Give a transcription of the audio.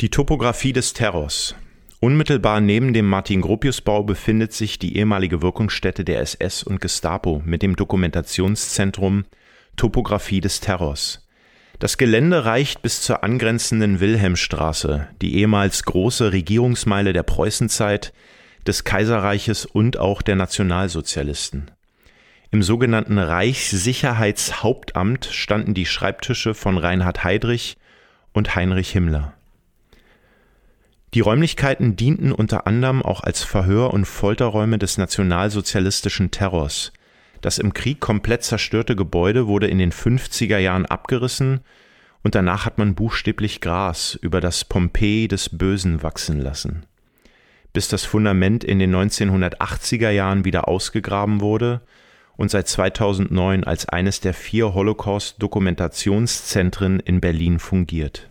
Die Topographie des Terrors. Unmittelbar neben dem Martin-Gropius-Bau befindet sich die ehemalige Wirkungsstätte der SS und Gestapo mit dem Dokumentationszentrum Topographie des Terrors. Das Gelände reicht bis zur angrenzenden Wilhelmstraße, die ehemals große Regierungsmeile der Preußenzeit, des Kaiserreiches und auch der Nationalsozialisten. Im sogenannten Reichssicherheitshauptamt standen die Schreibtische von Reinhard Heydrich und Heinrich Himmler. Die Räumlichkeiten dienten unter anderem auch als Verhör- und Folterräume des nationalsozialistischen Terrors. Das im Krieg komplett zerstörte Gebäude wurde in den 50er Jahren abgerissen und danach hat man buchstäblich Gras über das Pompeji des Bösen wachsen lassen. Bis das Fundament in den 1980er Jahren wieder ausgegraben wurde und seit 2009 als eines der vier Holocaust-Dokumentationszentren in Berlin fungiert